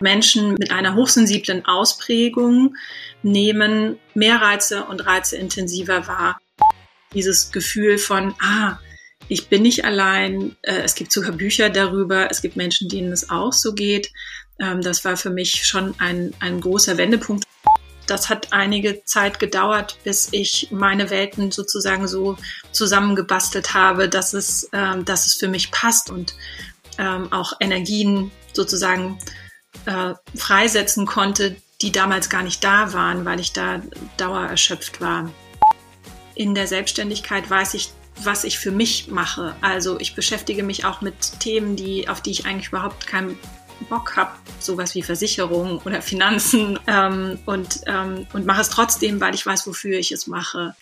Menschen mit einer hochsensiblen Ausprägung nehmen mehr Reize und Reize intensiver wahr. Dieses Gefühl von, ah, ich bin nicht allein, äh, es gibt sogar Bücher darüber, es gibt Menschen, denen es auch so geht. Ähm, das war für mich schon ein, ein großer Wendepunkt. Das hat einige Zeit gedauert, bis ich meine Welten sozusagen so zusammengebastelt habe, dass es, ähm, dass es für mich passt und ähm, auch Energien sozusagen äh, freisetzen konnte, die damals gar nicht da waren, weil ich da dauererschöpft war. In der Selbstständigkeit weiß ich, was ich für mich mache. Also ich beschäftige mich auch mit Themen, die, auf die ich eigentlich überhaupt keinen Bock habe, sowas wie Versicherung oder Finanzen ähm, und, ähm, und mache es trotzdem, weil ich weiß, wofür ich es mache.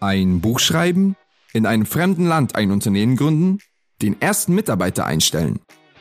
Ein Buch schreiben, in einem fremden Land ein Unternehmen gründen, den ersten Mitarbeiter einstellen.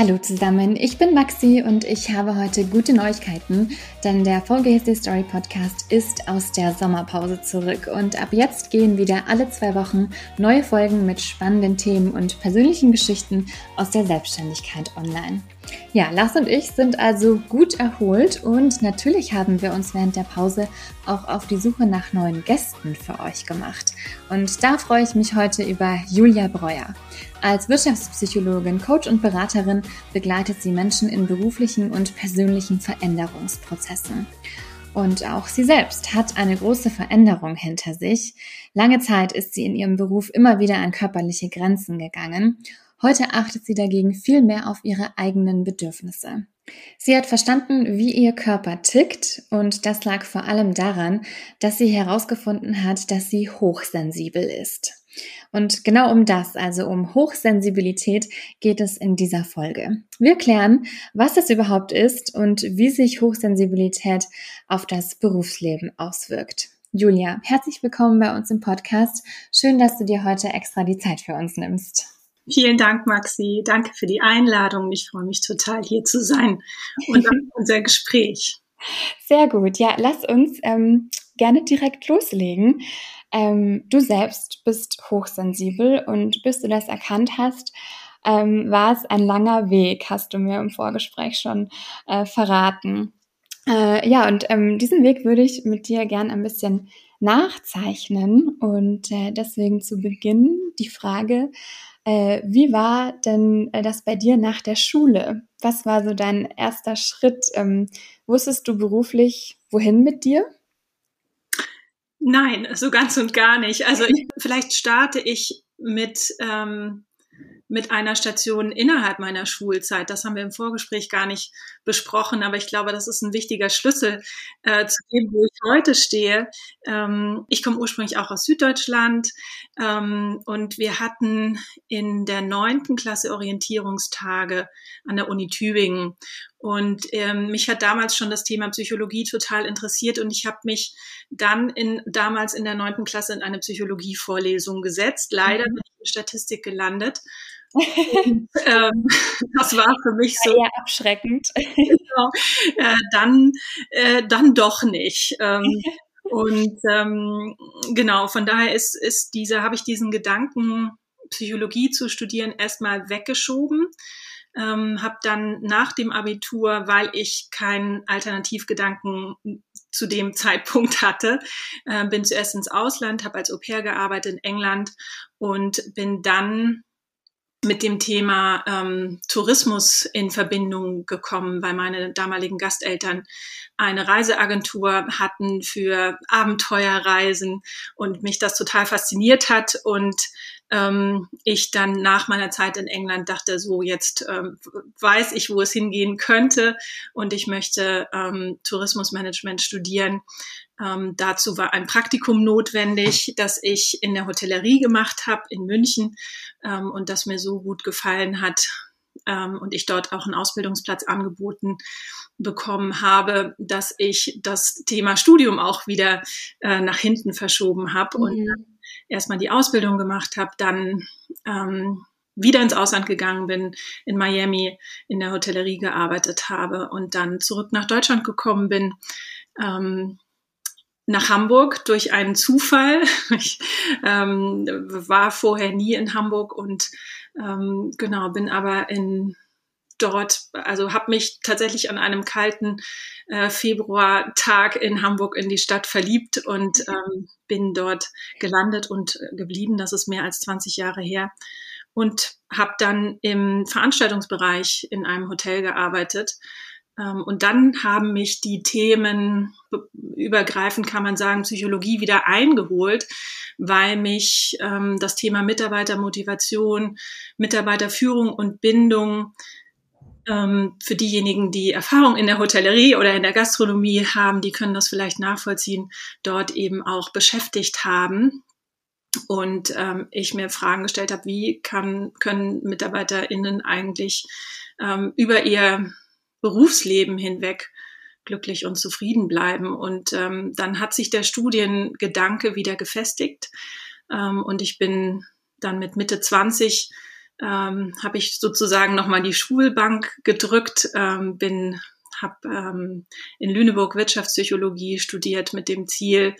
Hallo zusammen, ich bin Maxi und ich habe heute gute Neuigkeiten, denn der VGSD Story Podcast ist aus der Sommerpause zurück und ab jetzt gehen wieder alle zwei Wochen neue Folgen mit spannenden Themen und persönlichen Geschichten aus der Selbstständigkeit online. Ja, Lars und ich sind also gut erholt und natürlich haben wir uns während der Pause auch auf die Suche nach neuen Gästen für euch gemacht. Und da freue ich mich heute über Julia Breuer. Als Wirtschaftspsychologin, Coach und Beraterin begleitet sie Menschen in beruflichen und persönlichen Veränderungsprozessen. Und auch sie selbst hat eine große Veränderung hinter sich. Lange Zeit ist sie in ihrem Beruf immer wieder an körperliche Grenzen gegangen Heute achtet sie dagegen viel mehr auf ihre eigenen Bedürfnisse. Sie hat verstanden, wie ihr Körper tickt und das lag vor allem daran, dass sie herausgefunden hat, dass sie hochsensibel ist. Und genau um das, also um Hochsensibilität, geht es in dieser Folge. Wir klären, was es überhaupt ist und wie sich Hochsensibilität auf das Berufsleben auswirkt. Julia, herzlich willkommen bei uns im Podcast. Schön, dass du dir heute extra die Zeit für uns nimmst. Vielen Dank, Maxi. Danke für die Einladung. Ich freue mich total, hier zu sein und unser Gespräch. Sehr gut. Ja, lass uns ähm, gerne direkt loslegen. Ähm, du selbst bist hochsensibel und bis du das erkannt hast, ähm, war es ein langer Weg, hast du mir im Vorgespräch schon äh, verraten. Äh, ja, und ähm, diesen Weg würde ich mit dir gern ein bisschen nachzeichnen und äh, deswegen zu Beginn die Frage, äh, wie war denn äh, das bei dir nach der Schule? Was war so dein erster Schritt? Ähm, wusstest du beruflich, wohin mit dir? Nein, so ganz und gar nicht. Also ich, vielleicht starte ich mit ähm, mit einer Station innerhalb meiner Schulzeit. Das haben wir im Vorgespräch gar nicht besprochen, aber ich glaube, das ist ein wichtiger Schlüssel äh, zu dem, wo ich heute stehe. Ähm, ich komme ursprünglich auch aus Süddeutschland ähm, und wir hatten in der neunten Klasse Orientierungstage an der Uni Tübingen. Und ähm, mich hat damals schon das Thema Psychologie total interessiert und ich habe mich dann in damals in der neunten Klasse in eine Psychologievorlesung gesetzt. Leider mhm. bin ich in Statistik gelandet ähm, das war für mich so eher abschreckend. Genau, äh, dann, äh, dann doch nicht. Ähm, und ähm, genau, von daher ist, ist diese, habe ich diesen Gedanken, Psychologie zu studieren, erstmal weggeschoben. Ähm, habe dann nach dem Abitur, weil ich keinen Alternativgedanken zu dem Zeitpunkt hatte, äh, bin zuerst ins Ausland, habe als Au pair gearbeitet in England und bin dann mit dem Thema ähm, Tourismus in Verbindung gekommen, weil meine damaligen Gasteltern eine Reiseagentur hatten für Abenteuerreisen und mich das total fasziniert hat. Und ähm, ich dann nach meiner Zeit in England dachte, so jetzt ähm, weiß ich, wo es hingehen könnte und ich möchte ähm, Tourismusmanagement studieren. Ähm, dazu war ein Praktikum notwendig, das ich in der Hotellerie gemacht habe in München ähm, und das mir so gut gefallen hat, ähm, und ich dort auch einen Ausbildungsplatz angeboten bekommen habe, dass ich das Thema Studium auch wieder äh, nach hinten verschoben habe. Mhm. Und erstmal die Ausbildung gemacht habe, dann ähm, wieder ins Ausland gegangen bin, in Miami in der Hotellerie gearbeitet habe und dann zurück nach Deutschland gekommen bin. Ähm, nach Hamburg durch einen Zufall. Ich ähm, war vorher nie in Hamburg und ähm, genau bin aber in dort, also habe mich tatsächlich an einem kalten äh, Februartag in Hamburg in die Stadt verliebt und ähm, bin dort gelandet und geblieben. Das ist mehr als 20 Jahre her und habe dann im Veranstaltungsbereich in einem Hotel gearbeitet. Ähm, und dann haben mich die Themen übergreifend, kann man sagen, Psychologie wieder eingeholt, weil mich ähm, das Thema Mitarbeitermotivation, Mitarbeiterführung und Bindung ähm, für diejenigen, die Erfahrung in der Hotellerie oder in der Gastronomie haben, die können das vielleicht nachvollziehen, dort eben auch beschäftigt haben und ähm, ich mir Fragen gestellt habe, wie kann, können MitarbeiterInnen eigentlich ähm, über ihr Berufsleben hinweg glücklich und zufrieden bleiben. Und ähm, dann hat sich der Studiengedanke wieder gefestigt. Ähm, und ich bin dann mit Mitte 20 ähm, habe ich sozusagen nochmal die Schulbank gedrückt, ähm, bin habe ähm, in Lüneburg Wirtschaftspsychologie studiert mit dem Ziel,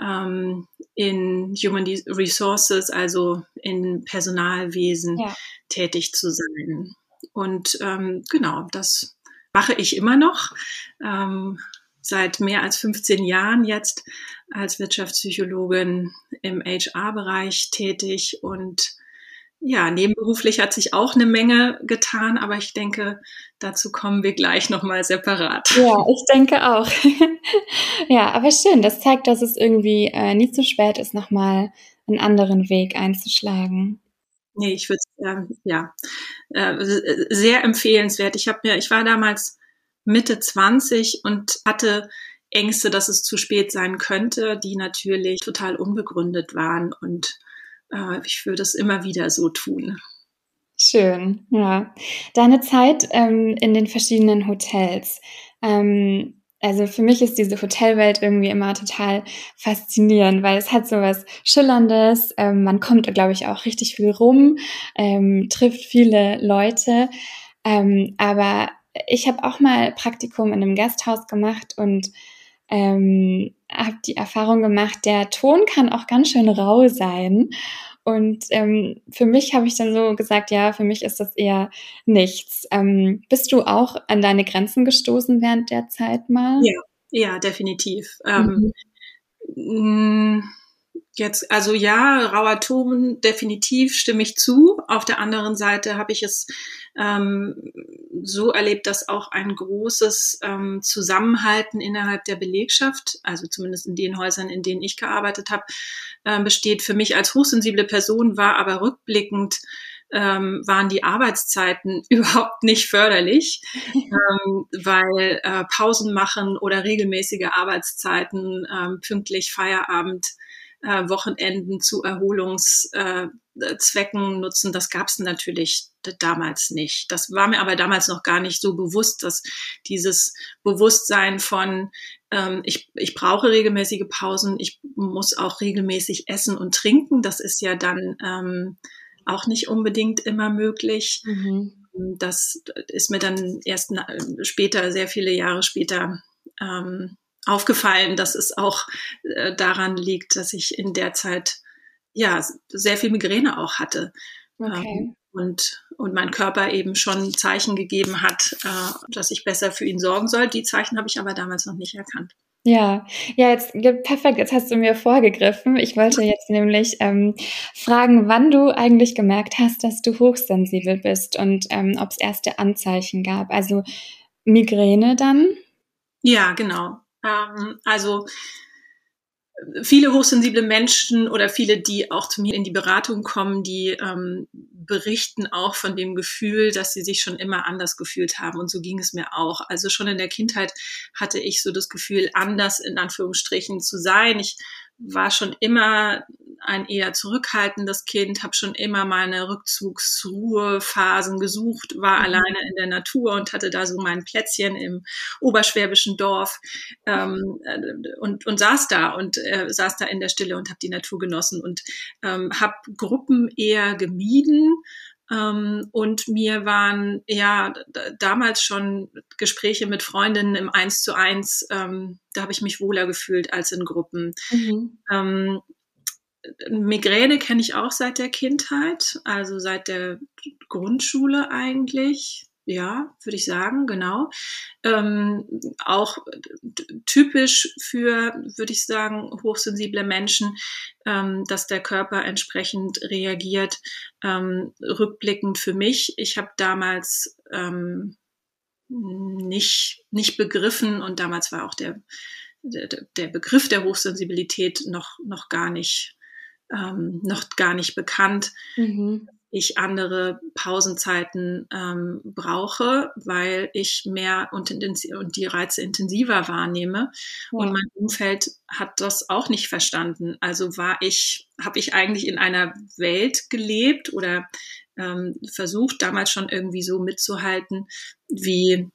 ähm, in Human Resources, also in Personalwesen ja. tätig zu sein. Und ähm, genau, das mache ich immer noch. Ähm, seit mehr als 15 Jahren jetzt als Wirtschaftspsychologin im HR-Bereich tätig und ja, nebenberuflich hat sich auch eine Menge getan, aber ich denke, dazu kommen wir gleich nochmal separat. Ja, ich denke auch. ja, aber schön, das zeigt, dass es irgendwie äh, nie zu spät ist, nochmal einen anderen Weg einzuschlagen. Nee, ich würde ähm, ja äh, sehr empfehlenswert. Ich habe mir, ich war damals Mitte 20 und hatte Ängste, dass es zu spät sein könnte, die natürlich total unbegründet waren und ich würde es immer wieder so tun. Schön, ja. Deine Zeit ähm, in den verschiedenen Hotels. Ähm, also für mich ist diese Hotelwelt irgendwie immer total faszinierend, weil es hat so was Schillerndes. Ähm, man kommt, glaube ich, auch richtig viel rum, ähm, trifft viele Leute. Ähm, aber ich habe auch mal Praktikum in einem Gasthaus gemacht und ähm, habe die Erfahrung gemacht, der Ton kann auch ganz schön rau sein. Und ähm, für mich habe ich dann so gesagt, ja, für mich ist das eher nichts. Ähm, bist du auch an deine Grenzen gestoßen während der Zeit mal? Ja, ja, definitiv. Ähm, mhm. Mm, Jetzt, also ja, rauer Ton, definitiv stimme ich zu. Auf der anderen Seite habe ich es ähm, so erlebt, dass auch ein großes ähm, Zusammenhalten innerhalb der Belegschaft, also zumindest in den Häusern, in denen ich gearbeitet habe, äh, besteht. Für mich als hochsensible Person war aber rückblickend ähm, waren die Arbeitszeiten überhaupt nicht förderlich, ähm, weil äh, Pausen machen oder regelmäßige Arbeitszeiten, ähm, pünktlich Feierabend äh, Wochenenden zu Erholungszwecken nutzen. Das gab es natürlich damals nicht. Das war mir aber damals noch gar nicht so bewusst, dass dieses Bewusstsein von ähm, ich, ich brauche regelmäßige Pausen, ich muss auch regelmäßig essen und trinken, das ist ja dann ähm, auch nicht unbedingt immer möglich. Mhm. Das ist mir dann erst später, sehr viele Jahre später ähm, aufgefallen, dass es auch äh, daran liegt, dass ich in der Zeit ja sehr viel Migräne auch hatte. Okay. Ähm, und, und mein Körper eben schon Zeichen gegeben hat, äh, dass ich besser für ihn sorgen soll. Die Zeichen habe ich aber damals noch nicht erkannt. Ja, ja, jetzt perfekt, jetzt hast du mir vorgegriffen. Ich wollte jetzt nämlich ähm, fragen, wann du eigentlich gemerkt hast, dass du hochsensibel bist und ähm, ob es erste Anzeichen gab. Also Migräne dann? Ja, genau. Ähm, also viele hochsensible Menschen oder viele, die auch zu mir in die Beratung kommen, die ähm, berichten auch von dem Gefühl, dass sie sich schon immer anders gefühlt haben. Und so ging es mir auch. Also schon in der Kindheit hatte ich so das Gefühl, anders in Anführungsstrichen zu sein. Ich war schon immer ein eher zurückhaltendes Kind, habe schon immer meine Rückzugsruhephasen gesucht, war mhm. alleine in der Natur und hatte da so mein Plätzchen im oberschwäbischen Dorf ähm, äh, und, und saß da und äh, saß da in der Stille und habe die Natur genossen und ähm, habe Gruppen eher gemieden ähm, und mir waren ja damals schon Gespräche mit Freundinnen im Eins zu eins, ähm, da habe ich mich wohler gefühlt als in Gruppen. Mhm. Ähm, Migräne kenne ich auch seit der Kindheit, also seit der Grundschule eigentlich ja, würde ich sagen, genau. Ähm, auch typisch für, würde ich sagen, hochsensible Menschen, ähm, dass der Körper entsprechend reagiert. Ähm, rückblickend für mich, ich habe damals ähm, nicht, nicht begriffen und damals war auch der, der, der Begriff der Hochsensibilität noch, noch gar nicht ähm, noch gar nicht bekannt. Mhm ich andere Pausenzeiten ähm, brauche, weil ich mehr und, und, die Reize intensiver wahrnehme. Ja. Und mein Umfeld hat das auch nicht verstanden. Also war ich, habe ich eigentlich in einer Welt gelebt oder ähm, versucht, damals schon irgendwie so mitzuhalten, wie,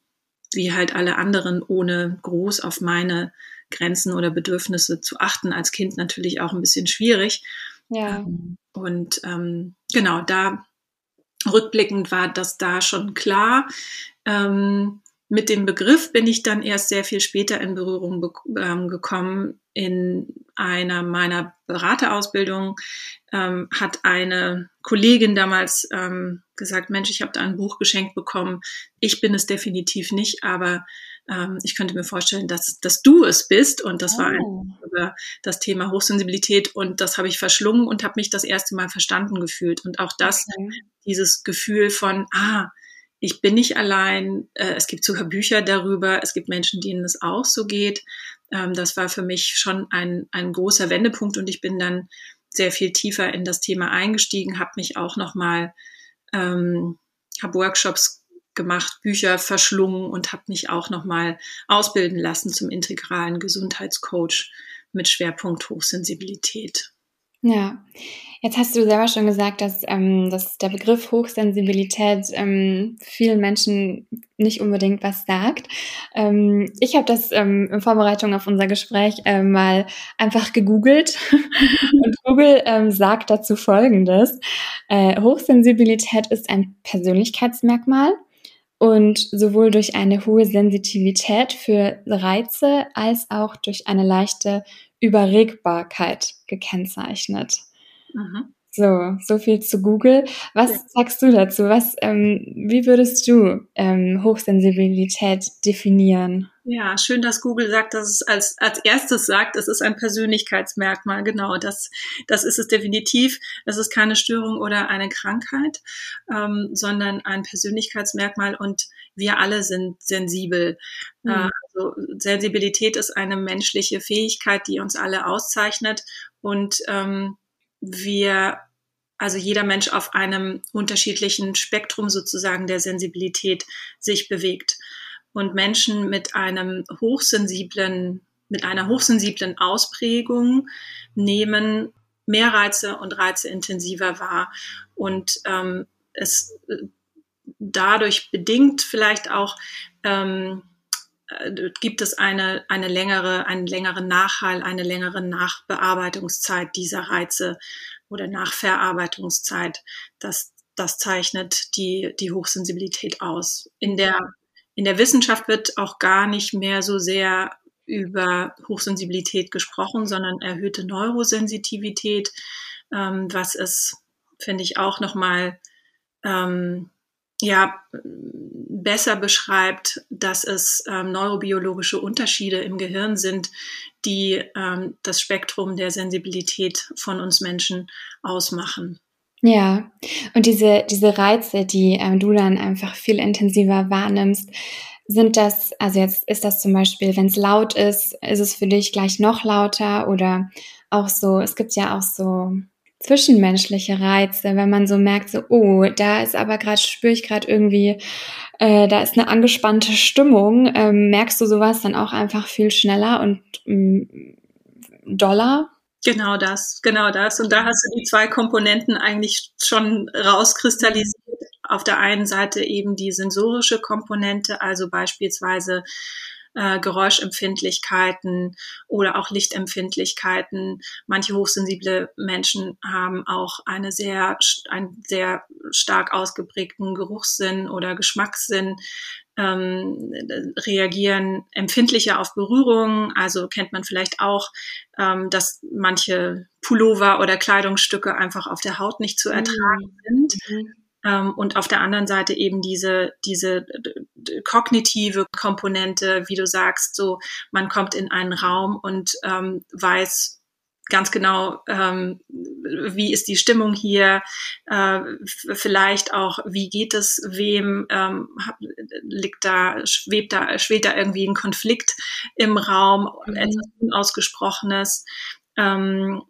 wie halt alle anderen, ohne groß auf meine Grenzen oder Bedürfnisse zu achten. Als Kind natürlich auch ein bisschen schwierig. Ja. Ähm, und ähm, genau, da rückblickend war das da schon klar. Ähm, mit dem Begriff bin ich dann erst sehr viel später in Berührung ähm, gekommen. In einer meiner Beraterausbildungen ähm, hat eine Kollegin damals ähm, gesagt, Mensch, ich habe da ein Buch geschenkt bekommen. Ich bin es definitiv nicht, aber ähm, ich könnte mir vorstellen, dass, dass du es bist. Und das oh. war ein, oh. über das Thema Hochsensibilität. Und das habe ich verschlungen und habe mich das erste Mal verstanden gefühlt. Und auch das, okay. dieses Gefühl von, ah, ich bin nicht allein. Äh, es gibt sogar Bücher darüber. Es gibt Menschen, denen es auch so geht. Ähm, das war für mich schon ein, ein großer Wendepunkt. Und ich bin dann sehr viel tiefer in das Thema eingestiegen, habe mich auch nochmal, ähm, habe Workshops gemacht, Bücher verschlungen und habe mich auch nochmal ausbilden lassen zum integralen Gesundheitscoach mit Schwerpunkt Hochsensibilität. Ja, jetzt hast du selber schon gesagt, dass, ähm, dass der Begriff Hochsensibilität ähm, vielen Menschen nicht unbedingt was sagt. Ähm, ich habe das ähm, in Vorbereitung auf unser Gespräch äh, mal einfach gegoogelt und Google ähm, sagt dazu Folgendes. Äh, Hochsensibilität ist ein Persönlichkeitsmerkmal, und sowohl durch eine hohe Sensitivität für Reize als auch durch eine leichte Überregbarkeit gekennzeichnet. Mhm. So, so viel zu Google. Was ja. sagst du dazu? Was, ähm, wie würdest du ähm, Hochsensibilität definieren? Ja, schön, dass Google sagt, dass es als, als erstes sagt, es ist ein Persönlichkeitsmerkmal. Genau, das, das ist es definitiv. Es ist keine Störung oder eine Krankheit, ähm, sondern ein Persönlichkeitsmerkmal und wir alle sind sensibel. Mhm. Äh, also Sensibilität ist eine menschliche Fähigkeit, die uns alle auszeichnet und ähm, wir also jeder Mensch auf einem unterschiedlichen Spektrum sozusagen der Sensibilität sich bewegt. Und Menschen mit einem hochsensiblen, mit einer hochsensiblen Ausprägung nehmen mehr Reize und Reize intensiver wahr. Und ähm, es äh, dadurch bedingt vielleicht auch ähm, äh, gibt es eine, eine längere, einen längeren Nachhall, eine längere Nachbearbeitungszeit dieser Reize oder Nachverarbeitungszeit. Das, das zeichnet die, die Hochsensibilität aus. In der in der Wissenschaft wird auch gar nicht mehr so sehr über Hochsensibilität gesprochen, sondern erhöhte Neurosensitivität, ähm, was es, finde ich, auch nochmal ähm, ja, besser beschreibt, dass es ähm, neurobiologische Unterschiede im Gehirn sind, die ähm, das Spektrum der Sensibilität von uns Menschen ausmachen. Ja, und diese, diese Reize, die ähm, du dann einfach viel intensiver wahrnimmst, sind das, also jetzt ist das zum Beispiel, wenn es laut ist, ist es für dich gleich noch lauter oder auch so, es gibt ja auch so zwischenmenschliche Reize, wenn man so merkt, so, oh, da ist aber gerade, spüre ich gerade irgendwie, äh, da ist eine angespannte Stimmung, ähm, merkst du sowas dann auch einfach viel schneller und ähm, doller? Genau das, genau das. Und da hast du die zwei Komponenten eigentlich schon rauskristallisiert. Auf der einen Seite eben die sensorische Komponente, also beispielsweise äh, Geräuschempfindlichkeiten oder auch Lichtempfindlichkeiten. Manche hochsensible Menschen haben auch eine sehr, einen sehr stark ausgeprägten Geruchssinn oder Geschmackssinn, ähm, reagieren empfindlicher auf Berührungen. Also kennt man vielleicht auch, ähm, dass manche Pullover oder Kleidungsstücke einfach auf der Haut nicht zu ertragen mhm. sind. Ähm, und auf der anderen Seite eben diese, diese kognitive Komponente, wie du sagst, so man kommt in einen Raum und ähm, weiß ganz genau, ähm, wie ist die Stimmung hier, äh, vielleicht auch, wie geht es wem, ähm, liegt da, schwebt da, schwebt da irgendwie ein Konflikt im Raum, mhm. etwas Unausgesprochenes ähm,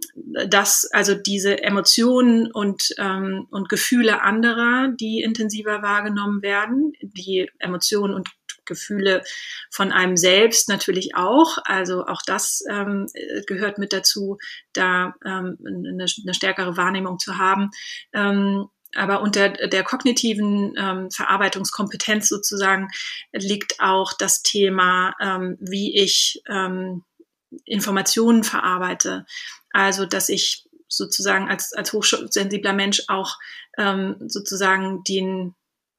dass also diese Emotionen und, ähm, und Gefühle anderer, die intensiver wahrgenommen werden, die Emotionen und Gefühle von einem selbst natürlich auch. Also auch das ähm, gehört mit dazu, da ähm, eine, eine stärkere Wahrnehmung zu haben. Ähm, aber unter der kognitiven ähm, Verarbeitungskompetenz sozusagen liegt auch das Thema, ähm, wie ich ähm, Informationen verarbeite. Also, dass ich sozusagen als, als hochsensibler Mensch auch ähm, sozusagen den,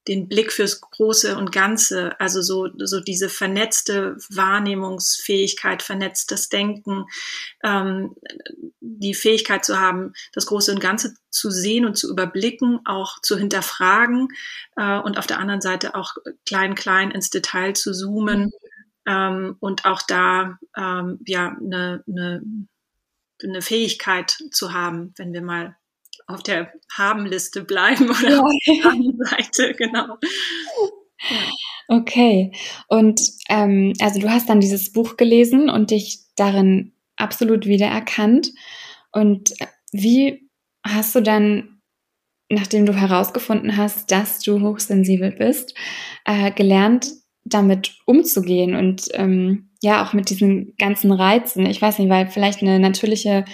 den Blick fürs Große und Ganze, also so, so diese vernetzte Wahrnehmungsfähigkeit, vernetztes Denken, ähm, die Fähigkeit zu haben, das Große und Ganze zu sehen und zu überblicken, auch zu hinterfragen äh, und auf der anderen Seite auch klein, klein ins Detail zu zoomen. Ähm, und auch da ähm, ja eine, eine, eine Fähigkeit zu haben, wenn wir mal auf der Haben-Liste bleiben oder ja. auf der Seite, genau. Ja. Okay, und ähm, also du hast dann dieses Buch gelesen und dich darin absolut wiedererkannt. Und wie hast du dann, nachdem du herausgefunden hast, dass du hochsensibel bist, äh, gelernt, damit umzugehen und ähm, ja auch mit diesen ganzen Reizen. Ich weiß nicht, weil vielleicht eine natürliche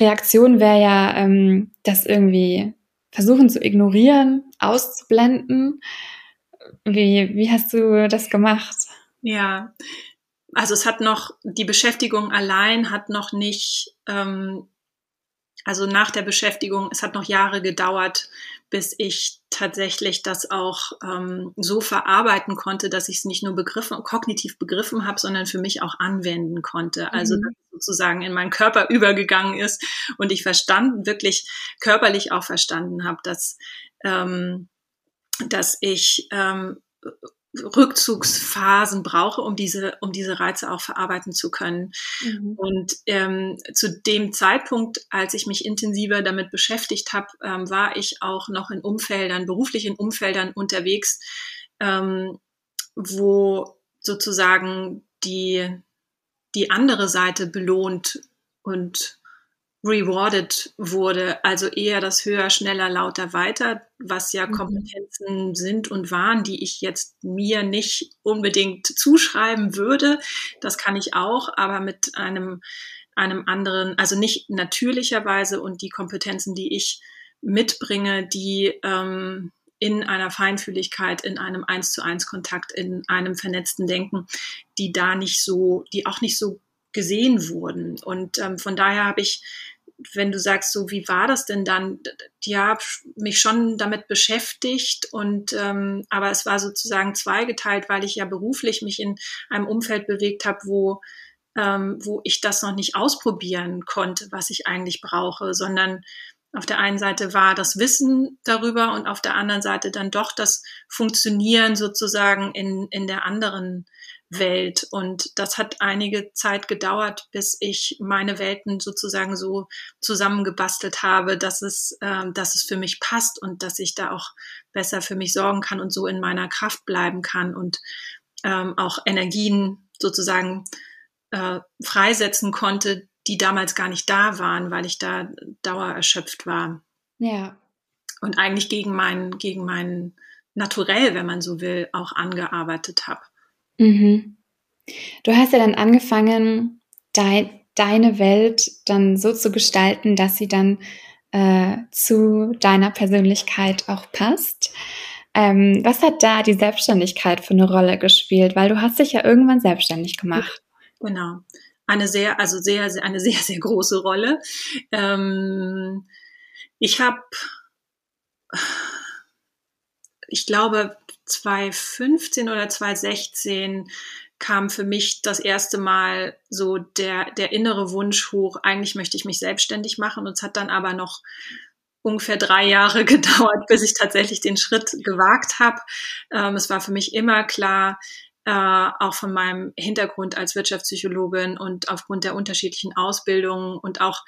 Reaktion wäre ja, ähm, das irgendwie versuchen zu ignorieren, auszublenden. Wie, wie hast du das gemacht? Ja, also es hat noch, die Beschäftigung allein hat noch nicht, ähm, also nach der Beschäftigung, es hat noch Jahre gedauert, bis ich tatsächlich das auch ähm, so verarbeiten konnte, dass ich es nicht nur begriffen, kognitiv begriffen habe, sondern für mich auch anwenden konnte. Also mhm. dass es sozusagen in meinen Körper übergegangen ist und ich verstanden, wirklich körperlich auch verstanden habe, dass ähm, dass ich ähm, Rückzugsphasen brauche, um diese, um diese Reize auch verarbeiten zu können. Mhm. Und ähm, zu dem Zeitpunkt, als ich mich intensiver damit beschäftigt habe, ähm, war ich auch noch in Umfeldern, beruflich in Umfeldern unterwegs, ähm, wo sozusagen die, die andere Seite belohnt und rewarded wurde, also eher das höher, schneller, lauter, weiter, was ja mhm. Kompetenzen sind und waren, die ich jetzt mir nicht unbedingt zuschreiben würde. Das kann ich auch, aber mit einem, einem anderen, also nicht natürlicherweise und die Kompetenzen, die ich mitbringe, die ähm, in einer Feinfühligkeit, in einem eins zu eins Kontakt, in einem vernetzten Denken, die da nicht so, die auch nicht so gesehen wurden. Und ähm, von daher habe ich wenn du sagst, so wie war das denn dann? Ja, mich schon damit beschäftigt und ähm, aber es war sozusagen zweigeteilt, weil ich ja beruflich mich in einem Umfeld bewegt habe, wo ähm, wo ich das noch nicht ausprobieren konnte, was ich eigentlich brauche, sondern auf der einen Seite war das Wissen darüber und auf der anderen Seite dann doch das Funktionieren sozusagen in, in der anderen Welt. Und das hat einige Zeit gedauert, bis ich meine Welten sozusagen so zusammengebastelt habe, dass es, äh, dass es für mich passt und dass ich da auch besser für mich sorgen kann und so in meiner Kraft bleiben kann und ähm, auch Energien sozusagen äh, freisetzen konnte, die damals gar nicht da waren, weil ich da dauererschöpft war. Ja. Und eigentlich gegen mein, gegen mein Naturell, wenn man so will, auch angearbeitet habe. Mhm. Du hast ja dann angefangen, dein, deine Welt dann so zu gestalten, dass sie dann äh, zu deiner Persönlichkeit auch passt. Ähm, was hat da die Selbstständigkeit für eine Rolle gespielt? Weil du hast dich ja irgendwann selbstständig gemacht. Genau. Eine sehr, also sehr, sehr eine sehr, sehr große Rolle. Ähm, ich habe, ich glaube, 2015 oder 2016 kam für mich das erste Mal so der, der innere Wunsch hoch, eigentlich möchte ich mich selbstständig machen. Und es hat dann aber noch ungefähr drei Jahre gedauert, bis ich tatsächlich den Schritt gewagt habe. Ähm, es war für mich immer klar, äh, auch von meinem Hintergrund als Wirtschaftspsychologin und aufgrund der unterschiedlichen Ausbildungen und auch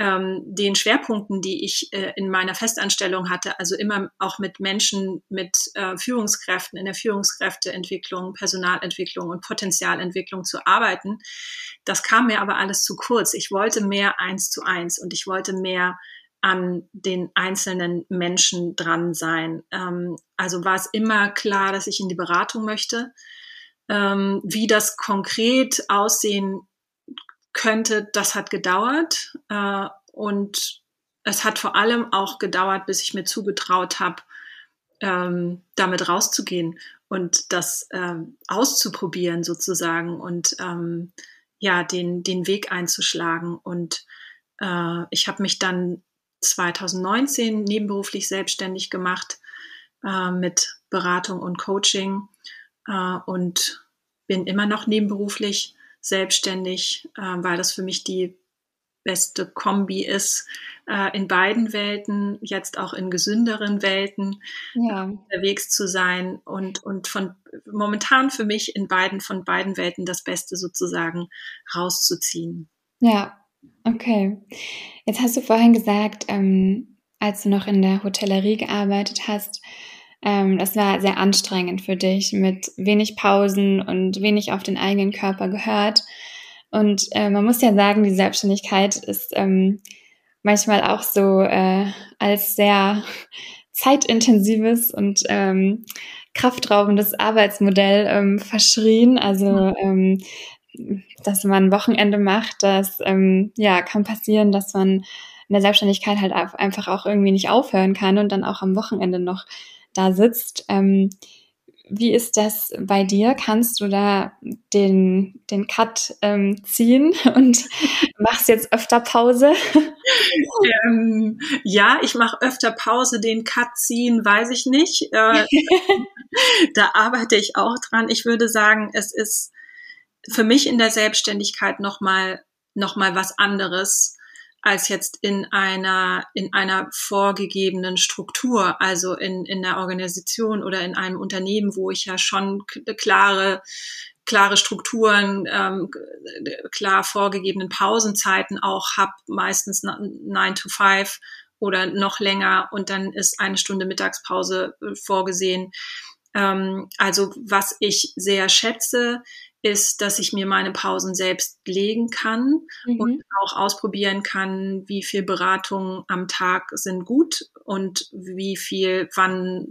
ähm, den Schwerpunkten, die ich äh, in meiner Festanstellung hatte, also immer auch mit Menschen, mit äh, Führungskräften in der Führungskräfteentwicklung, Personalentwicklung und Potenzialentwicklung zu arbeiten. Das kam mir aber alles zu kurz. Ich wollte mehr eins zu eins und ich wollte mehr an den einzelnen Menschen dran sein. Ähm, also war es immer klar, dass ich in die Beratung möchte. Ähm, wie das konkret aussehen könnte, das hat gedauert. Äh, und es hat vor allem auch gedauert, bis ich mir zugetraut habe, ähm, damit rauszugehen und das ähm, auszuprobieren sozusagen und ähm, ja, den, den Weg einzuschlagen. Und äh, ich habe mich dann 2019 nebenberuflich selbstständig gemacht äh, mit Beratung und Coaching äh, und bin immer noch nebenberuflich selbstständig, äh, weil das für mich die beste Kombi ist, äh, in beiden Welten, jetzt auch in gesünderen Welten ja. unterwegs zu sein und, und von momentan für mich in beiden, von beiden Welten das Beste sozusagen rauszuziehen. Ja, okay. Jetzt hast du vorhin gesagt, ähm, als du noch in der Hotellerie gearbeitet hast, ähm, das war sehr anstrengend für dich mit wenig Pausen und wenig auf den eigenen Körper gehört. Und äh, man muss ja sagen, die Selbstständigkeit ist ähm, manchmal auch so äh, als sehr zeitintensives und ähm, kraftraubendes Arbeitsmodell ähm, verschrien. Also ähm, dass man Wochenende macht, das ähm, ja kann passieren, dass man in der Selbstständigkeit halt einfach auch irgendwie nicht aufhören kann und dann auch am Wochenende noch da sitzt. Ähm, wie ist das bei dir? Kannst du da den, den Cut ähm, ziehen und machst jetzt öfter Pause? ähm, ja, ich mache öfter Pause. Den Cut ziehen, weiß ich nicht. Äh, da arbeite ich auch dran. Ich würde sagen, es ist für mich in der Selbstständigkeit nochmal noch mal was anderes als jetzt in einer, in einer vorgegebenen Struktur, also in, in der Organisation oder in einem Unternehmen, wo ich ja schon klare, klare Strukturen, ähm, klar vorgegebenen Pausenzeiten auch habe, meistens nine to five oder noch länger und dann ist eine Stunde Mittagspause äh, vorgesehen. Ähm, also was ich sehr schätze, ist, dass ich mir meine Pausen selbst legen kann mhm. und auch ausprobieren kann, wie viel Beratungen am Tag sind gut und wie viel, wann,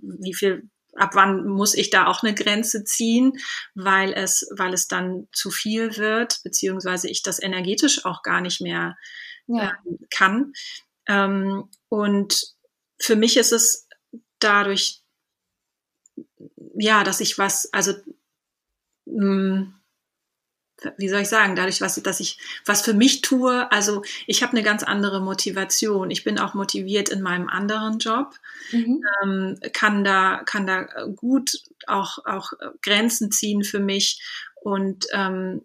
wie viel, ab wann muss ich da auch eine Grenze ziehen, weil es, weil es dann zu viel wird, beziehungsweise ich das energetisch auch gar nicht mehr ja. äh, kann. Ähm, und für mich ist es dadurch, ja, dass ich was, also wie soll ich sagen, dadurch, was, dass ich was für mich tue, also ich habe eine ganz andere Motivation. Ich bin auch motiviert in meinem anderen Job, mhm. ähm, kann da kann da gut auch auch Grenzen ziehen für mich und ähm,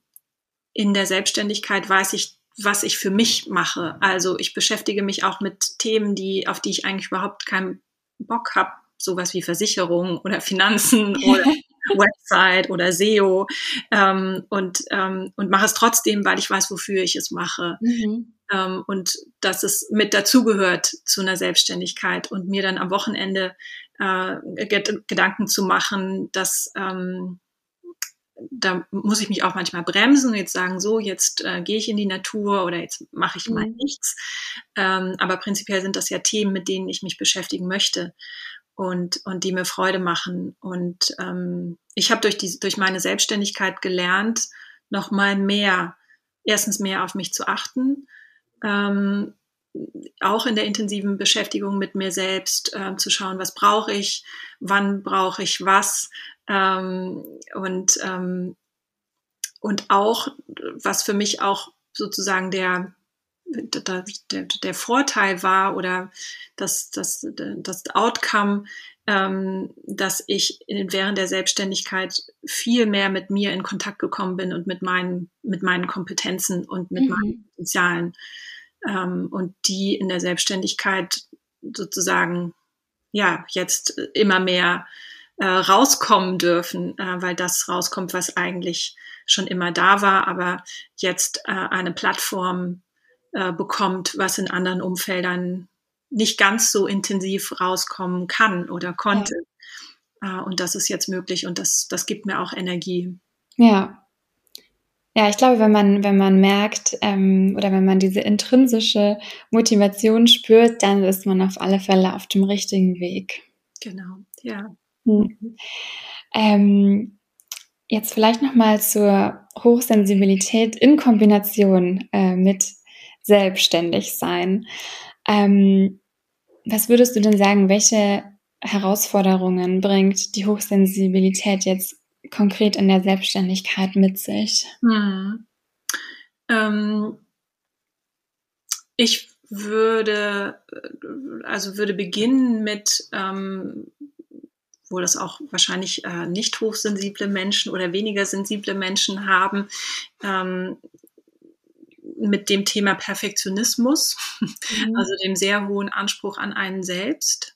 in der Selbstständigkeit weiß ich, was ich für mich mache. Also ich beschäftige mich auch mit Themen, die auf die ich eigentlich überhaupt keinen Bock habe, sowas wie Versicherung oder Finanzen oder Website oder SEO ähm, und, ähm, und mache es trotzdem, weil ich weiß, wofür ich es mache. Mhm. Ähm, und dass es mit dazugehört zu einer Selbstständigkeit und mir dann am Wochenende äh, Gedanken zu machen, dass ähm, da muss ich mich auch manchmal bremsen und jetzt sagen, so, jetzt äh, gehe ich in die Natur oder jetzt mache ich mal mhm. nichts. Ähm, aber prinzipiell sind das ja Themen, mit denen ich mich beschäftigen möchte und, und die mir Freude machen. Und ähm, ich habe durch, die, durch meine Selbstständigkeit gelernt, noch mal mehr erstens mehr auf mich zu achten, ähm, auch in der intensiven Beschäftigung mit mir selbst äh, zu schauen, was brauche ich, wann brauche ich was ähm, und ähm, und auch was für mich auch sozusagen der der, der, der Vorteil war oder das, das, das Outcome, ähm, dass ich während der Selbstständigkeit viel mehr mit mir in Kontakt gekommen bin und mit meinen, mit meinen Kompetenzen und mit mhm. meinen Potenzialen. Ähm, und die in der Selbstständigkeit sozusagen, ja, jetzt immer mehr äh, rauskommen dürfen, äh, weil das rauskommt, was eigentlich schon immer da war, aber jetzt äh, eine Plattform äh, bekommt, was in anderen Umfeldern nicht ganz so intensiv rauskommen kann oder konnte. Ja. Äh, und das ist jetzt möglich und das, das gibt mir auch Energie. Ja. Ja, ich glaube, wenn man, wenn man merkt ähm, oder wenn man diese intrinsische Motivation spürt, dann ist man auf alle Fälle auf dem richtigen Weg. Genau, ja. Mhm. Ähm, jetzt vielleicht nochmal zur Hochsensibilität in Kombination äh, mit selbstständig sein. Ähm, was würdest du denn sagen, welche Herausforderungen bringt die Hochsensibilität jetzt konkret in der Selbstständigkeit mit sich? Hm. Ähm, ich würde, also würde beginnen mit, ähm, wo das auch wahrscheinlich äh, nicht hochsensible Menschen oder weniger sensible Menschen haben, ähm, mit dem Thema Perfektionismus, mhm. also dem sehr hohen Anspruch an einen selbst.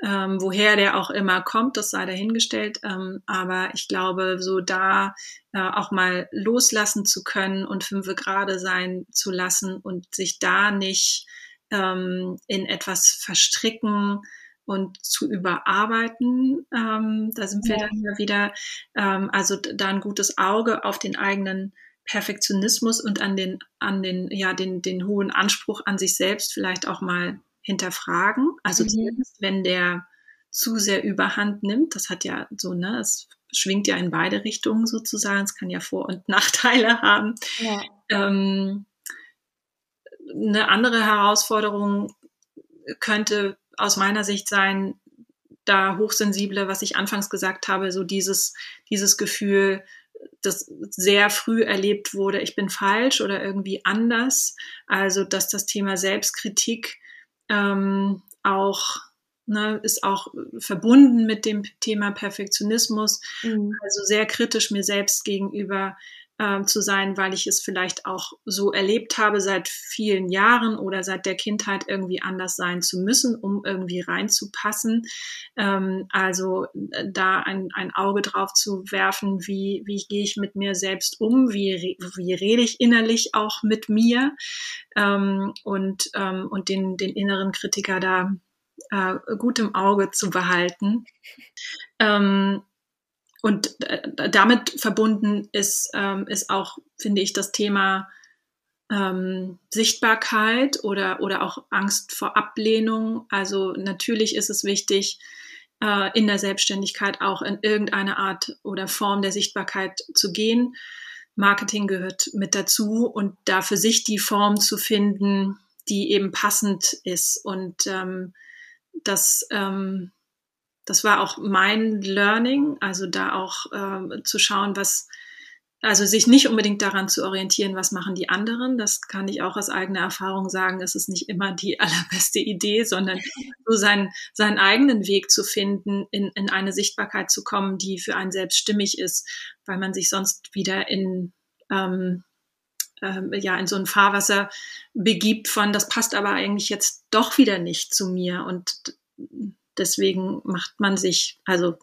Ähm, woher der auch immer kommt, das sei dahingestellt. Ähm, aber ich glaube, so da äh, auch mal loslassen zu können und fünfe gerade sein zu lassen und sich da nicht ähm, in etwas verstricken und zu überarbeiten. Ähm, da sind wir ja. dann wieder, ähm, also da ein gutes Auge auf den eigenen Perfektionismus und an den, an den, ja, den, den hohen Anspruch an sich selbst vielleicht auch mal hinterfragen. Also mhm. zumindest, wenn der zu sehr überhand nimmt, das hat ja so, ne, es schwingt ja in beide Richtungen sozusagen, es kann ja Vor- und Nachteile haben. Ja. Ähm, eine andere Herausforderung könnte aus meiner Sicht sein, da hochsensible, was ich anfangs gesagt habe, so dieses, dieses Gefühl, das sehr früh erlebt wurde, ich bin falsch oder irgendwie anders. Also dass das Thema Selbstkritik ähm, auch ne, ist auch verbunden mit dem Thema Perfektionismus. Mhm. Also sehr kritisch mir selbst gegenüber äh, zu sein, weil ich es vielleicht auch so erlebt habe seit vielen Jahren oder seit der Kindheit irgendwie anders sein zu müssen, um irgendwie reinzupassen. Ähm, also äh, da ein, ein Auge drauf zu werfen, wie, wie gehe ich mit mir selbst um, wie, wie rede ich innerlich auch mit mir ähm, und, ähm, und den, den inneren Kritiker da äh, gut im Auge zu behalten. Ähm, und äh, damit verbunden ist, ähm, ist auch, finde ich, das Thema ähm, Sichtbarkeit oder, oder auch Angst vor Ablehnung. Also natürlich ist es wichtig, äh, in der Selbstständigkeit auch in irgendeine Art oder Form der Sichtbarkeit zu gehen. Marketing gehört mit dazu und da für sich die Form zu finden, die eben passend ist. Und ähm, das ähm, das war auch mein Learning, also da auch äh, zu schauen, was, also sich nicht unbedingt daran zu orientieren, was machen die anderen. Das kann ich auch aus eigener Erfahrung sagen. Es ist nicht immer die allerbeste Idee, sondern so seinen, seinen eigenen Weg zu finden, in, in eine Sichtbarkeit zu kommen, die für einen selbst stimmig ist, weil man sich sonst wieder in, ähm, ähm, ja, in so ein Fahrwasser begibt von, das passt aber eigentlich jetzt doch wieder nicht zu mir. Und Deswegen macht man sich, also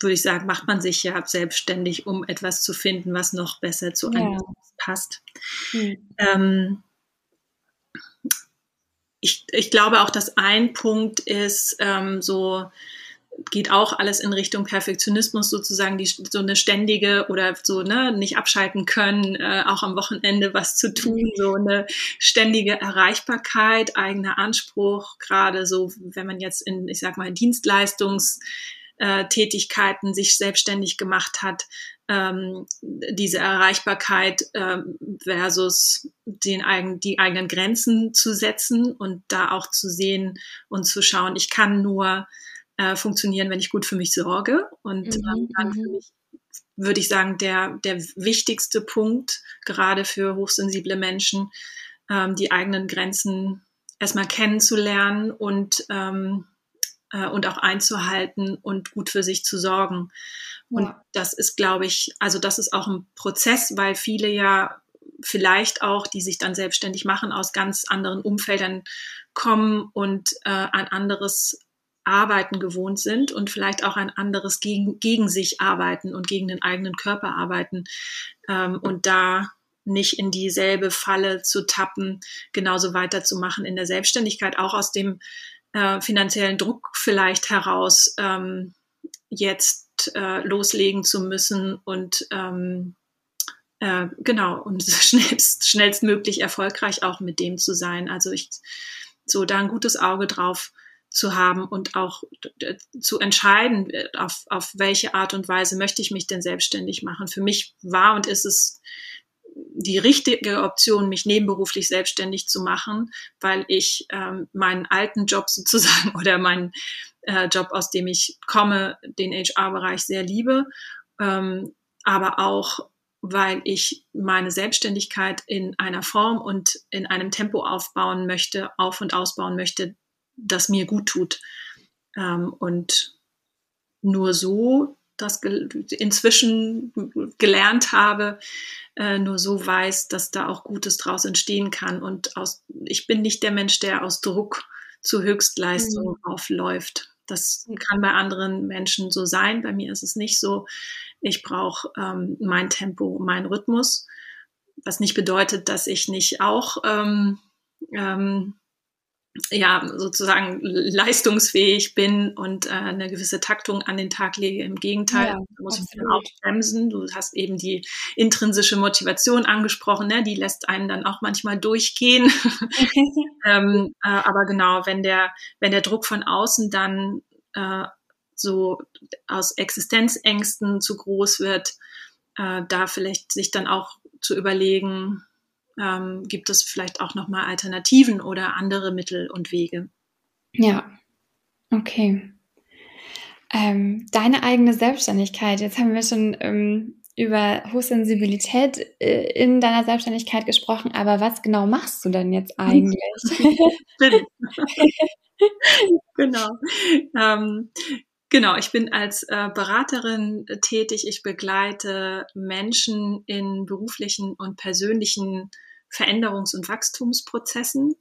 würde ich sagen, macht man sich ja selbstständig, um etwas zu finden, was noch besser zu einem ja. passt. Hm. Ähm, ich, ich glaube auch, dass ein Punkt ist, ähm, so geht auch alles in Richtung Perfektionismus sozusagen, die, so eine ständige oder so, ne, nicht abschalten können, äh, auch am Wochenende was zu tun, so eine ständige Erreichbarkeit, eigener Anspruch, gerade so, wenn man jetzt in, ich sag mal, Dienstleistungs äh, sich selbstständig gemacht hat, ähm, diese Erreichbarkeit äh, versus den eigen, die eigenen Grenzen zu setzen und da auch zu sehen und zu schauen, ich kann nur äh, funktionieren, wenn ich gut für mich sorge. Und mhm, ähm, dann für mhm. mich würde ich sagen, der, der wichtigste Punkt, gerade für hochsensible Menschen, ähm, die eigenen Grenzen erstmal kennenzulernen und, ähm, äh, und auch einzuhalten und gut für sich zu sorgen. Und ja. das ist, glaube ich, also das ist auch ein Prozess, weil viele ja vielleicht auch, die sich dann selbstständig machen, aus ganz anderen Umfeldern kommen und äh, ein anderes Arbeiten gewohnt sind und vielleicht auch ein anderes gegen, gegen sich arbeiten und gegen den eigenen Körper arbeiten. Ähm, und da nicht in dieselbe Falle zu tappen, genauso weiterzumachen in der Selbstständigkeit, auch aus dem äh, finanziellen Druck vielleicht heraus, ähm, jetzt äh, loslegen zu müssen und ähm, äh, genau und schnellst, schnellstmöglich erfolgreich auch mit dem zu sein. Also ich so da ein gutes Auge drauf zu haben und auch zu entscheiden, auf, auf welche Art und Weise möchte ich mich denn selbstständig machen. Für mich war und ist es die richtige Option, mich nebenberuflich selbstständig zu machen, weil ich ähm, meinen alten Job sozusagen oder meinen äh, Job, aus dem ich komme, den HR-Bereich sehr liebe, ähm, aber auch weil ich meine Selbstständigkeit in einer Form und in einem Tempo aufbauen möchte, auf und ausbauen möchte, das mir gut tut. Ähm, und nur so das inzwischen gelernt habe, äh, nur so weiß, dass da auch Gutes draus entstehen kann. Und aus, ich bin nicht der Mensch, der aus Druck zu Höchstleistung mhm. aufläuft. Das kann bei anderen Menschen so sein. Bei mir ist es nicht so. Ich brauche ähm, mein Tempo, meinen Rhythmus, was nicht bedeutet, dass ich nicht auch ähm, ähm, ja, sozusagen leistungsfähig bin und äh, eine gewisse Taktung an den Tag lege. Im Gegenteil, ja, du musst absolut. auch bremsen. Du hast eben die intrinsische Motivation angesprochen, ne? die lässt einen dann auch manchmal durchgehen. ähm, äh, aber genau, wenn der, wenn der Druck von außen dann äh, so aus Existenzängsten zu groß wird, äh, da vielleicht sich dann auch zu überlegen, ähm, gibt es vielleicht auch nochmal Alternativen oder andere Mittel und Wege. Ja, okay. Ähm, deine eigene Selbstständigkeit. Jetzt haben wir schon ähm, über Hochsensibilität äh, in deiner Selbstständigkeit gesprochen, aber was genau machst du denn jetzt eigentlich? genau. Ähm, Genau, ich bin als äh, Beraterin tätig. Ich begleite Menschen in beruflichen und persönlichen Veränderungs- und Wachstumsprozessen.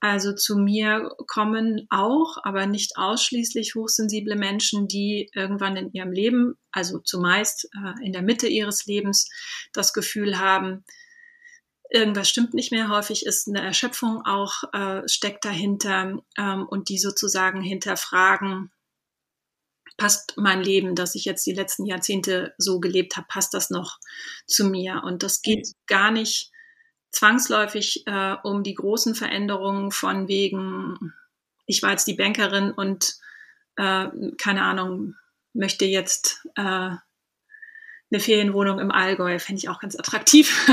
Also zu mir kommen auch, aber nicht ausschließlich hochsensible Menschen, die irgendwann in ihrem Leben, also zumeist äh, in der Mitte ihres Lebens, das Gefühl haben, irgendwas stimmt nicht mehr. Häufig ist eine Erschöpfung auch äh, steckt dahinter ähm, und die sozusagen hinterfragen, passt mein Leben, das ich jetzt die letzten Jahrzehnte so gelebt habe, passt das noch zu mir? Und das geht gar nicht zwangsläufig äh, um die großen Veränderungen von wegen, ich war jetzt die Bankerin und äh, keine Ahnung, möchte jetzt äh, eine Ferienwohnung im Allgäu, fände ich auch ganz attraktiv,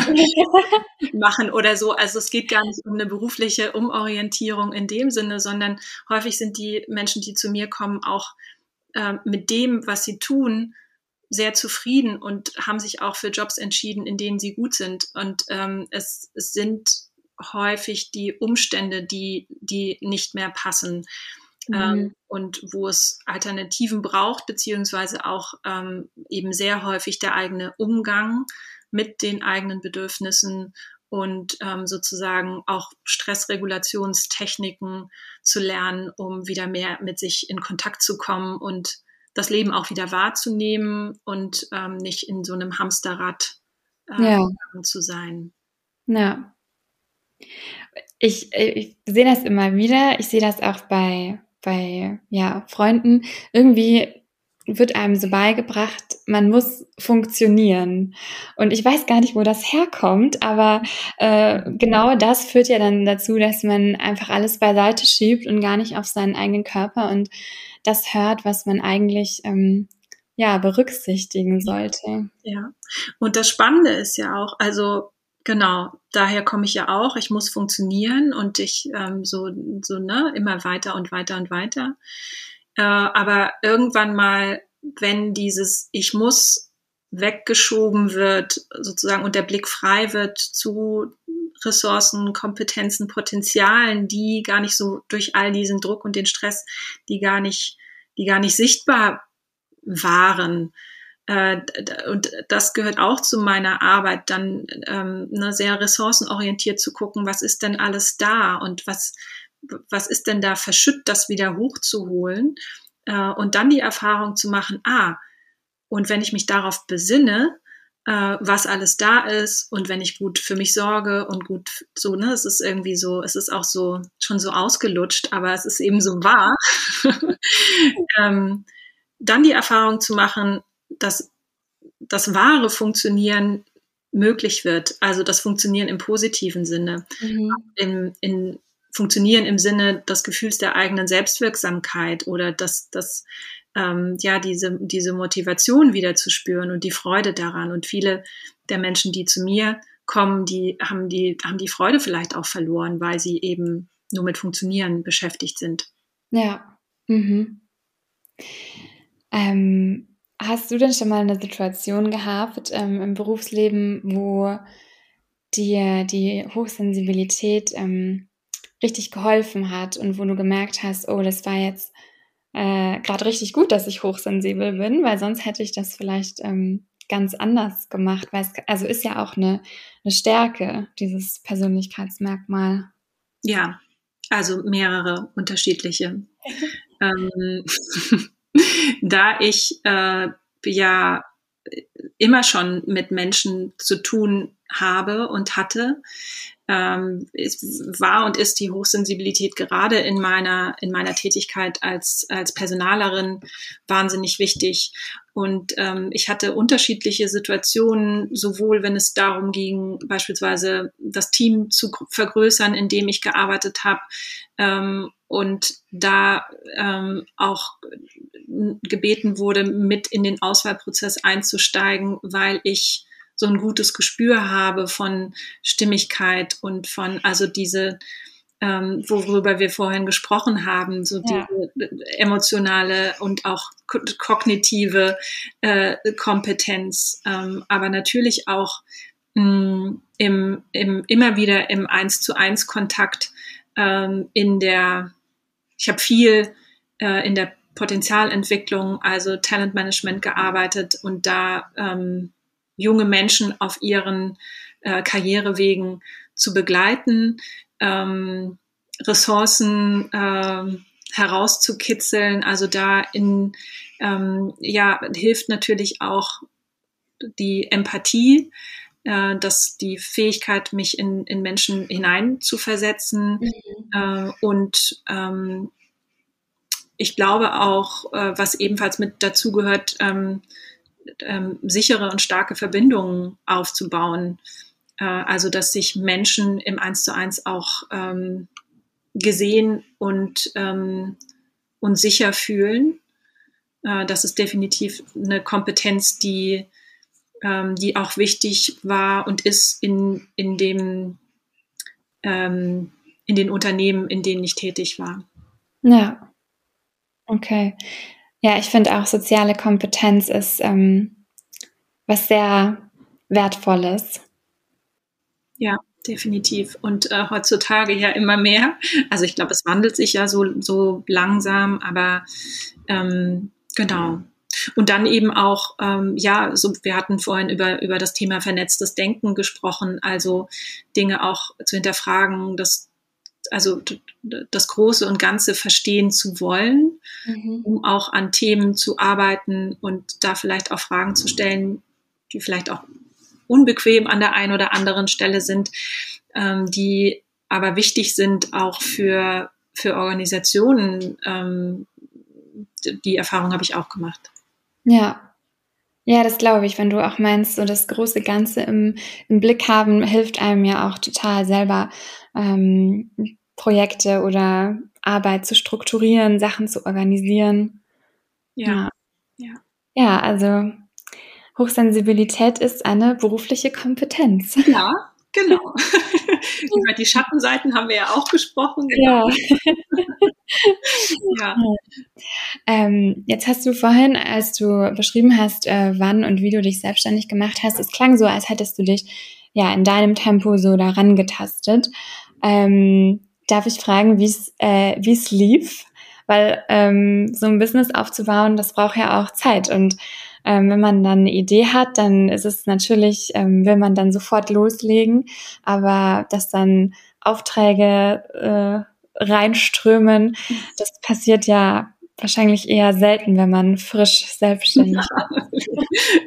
machen oder so. Also es geht gar nicht um eine berufliche Umorientierung in dem Sinne, sondern häufig sind die Menschen, die zu mir kommen, auch äh, mit dem, was sie tun, sehr zufrieden und haben sich auch für Jobs entschieden, in denen sie gut sind. Und ähm, es, es sind häufig die Umstände, die, die nicht mehr passen. Mhm. Ähm, und wo es Alternativen braucht, beziehungsweise auch ähm, eben sehr häufig der eigene Umgang mit den eigenen Bedürfnissen und ähm, sozusagen auch Stressregulationstechniken zu lernen, um wieder mehr mit sich in Kontakt zu kommen und das Leben auch wieder wahrzunehmen und ähm, nicht in so einem Hamsterrad äh, ja. zu sein. Ja. Ich, ich sehe das immer wieder. Ich sehe das auch bei, bei ja, Freunden. Irgendwie wird einem so beigebracht, man muss funktionieren. Und ich weiß gar nicht, wo das herkommt, aber äh, genau das führt ja dann dazu, dass man einfach alles beiseite schiebt und gar nicht auf seinen eigenen Körper und das hört, was man eigentlich ähm, ja berücksichtigen sollte. Ja. Und das Spannende ist ja auch, also Genau, daher komme ich ja auch. Ich muss funktionieren und ich ähm, so, so ne, immer weiter und weiter und weiter. Äh, aber irgendwann mal, wenn dieses Ich muss weggeschoben wird, sozusagen und der Blick frei wird zu Ressourcen, Kompetenzen, Potenzialen, die gar nicht so durch all diesen Druck und den Stress, die gar nicht, die gar nicht sichtbar waren, äh, und das gehört auch zu meiner Arbeit, dann ähm, ne, sehr ressourcenorientiert zu gucken, was ist denn alles da und was, was ist denn da verschütt, das wieder hochzuholen äh, und dann die Erfahrung zu machen, ah, und wenn ich mich darauf besinne, äh, was alles da ist und wenn ich gut für mich sorge und gut so, ne, es ist irgendwie so, es ist auch so schon so ausgelutscht, aber es ist eben so wahr, ähm, dann die Erfahrung zu machen, dass das wahre Funktionieren möglich wird. Also das Funktionieren im positiven Sinne. Mhm. Im, in Funktionieren im Sinne des Gefühls der eigenen Selbstwirksamkeit oder das, das ähm, ja, diese, diese Motivation wieder zu spüren und die Freude daran. Und viele der Menschen, die zu mir kommen, die haben die, haben die Freude vielleicht auch verloren, weil sie eben nur mit Funktionieren beschäftigt sind. Ja. Mhm. Ähm, Hast du denn schon mal eine Situation gehabt ähm, im Berufsleben, wo dir die Hochsensibilität ähm, richtig geholfen hat und wo du gemerkt hast, oh, das war jetzt äh, gerade richtig gut, dass ich hochsensibel bin, weil sonst hätte ich das vielleicht ähm, ganz anders gemacht, weil es also ist ja auch eine, eine Stärke, dieses Persönlichkeitsmerkmal. Ja, also mehrere unterschiedliche. ähm, da ich äh, ja immer schon mit Menschen zu tun habe und hatte, ähm, war und ist die Hochsensibilität gerade in meiner in meiner Tätigkeit als als Personalerin wahnsinnig wichtig. Und ähm, ich hatte unterschiedliche Situationen, sowohl wenn es darum ging, beispielsweise das Team zu vergrößern, in dem ich gearbeitet habe, ähm, und da ähm, auch gebeten wurde, mit in den Auswahlprozess einzusteigen, weil ich so ein gutes Gespür habe von Stimmigkeit und von, also diese, ähm, worüber wir vorhin gesprochen haben, so ja. diese emotionale und auch kognitive äh, Kompetenz, ähm, aber natürlich auch mh, mm, im, im, immer wieder im Eins zu eins Kontakt ähm, in der, ich habe viel äh, in der Potenzialentwicklung, also Talentmanagement gearbeitet und da ähm, junge Menschen auf ihren äh, Karrierewegen zu begleiten, ähm, Ressourcen ähm, herauszukitzeln. Also da in ähm, ja hilft natürlich auch die Empathie, äh, dass die Fähigkeit, mich in, in Menschen hinein zu versetzen mhm. äh, und ähm, ich glaube auch, äh, was ebenfalls mit dazugehört, ähm, ähm, sichere und starke Verbindungen aufzubauen. Äh, also, dass sich Menschen im Eins zu eins auch ähm, gesehen und, ähm, und sicher fühlen. Äh, das ist definitiv eine Kompetenz, die, ähm, die auch wichtig war und ist in, in, dem, ähm, in den Unternehmen, in denen ich tätig war. Ja, okay. Ja, ich finde auch soziale Kompetenz ist ähm, was sehr Wertvolles. Ja, definitiv. Und äh, heutzutage ja immer mehr. Also ich glaube, es wandelt sich ja so, so langsam, aber ähm, genau. Und dann eben auch, ähm, ja, so, wir hatten vorhin über, über das Thema vernetztes Denken gesprochen, also Dinge auch zu hinterfragen, das also das Große und Ganze verstehen zu wollen, mhm. um auch an Themen zu arbeiten und da vielleicht auch Fragen zu stellen, die vielleicht auch unbequem an der einen oder anderen Stelle sind, ähm, die aber wichtig sind auch für, für Organisationen. Ähm, die Erfahrung habe ich auch gemacht. Ja. Ja, das glaube ich, wenn du auch meinst, so das große Ganze im, im Blick haben, hilft einem ja auch total selber ähm, Projekte oder Arbeit zu strukturieren, Sachen zu organisieren. Ja. Ja, ja also Hochsensibilität ist eine berufliche Kompetenz. Ja, genau. Über die Schattenseiten haben wir ja auch gesprochen. Genau. Ja. ja. Ähm, jetzt hast du vorhin, als du beschrieben hast, äh, wann und wie du dich selbstständig gemacht hast, es klang so, als hättest du dich ja in deinem Tempo so daran getastet. Ähm, darf ich fragen, wie es äh, es lief? Weil ähm, so ein Business aufzubauen, das braucht ja auch Zeit und ähm, wenn man dann eine Idee hat, dann ist es natürlich, ähm, will man dann sofort loslegen, aber dass dann Aufträge äh, reinströmen, das passiert ja wahrscheinlich eher selten, wenn man frisch selbstständig ist.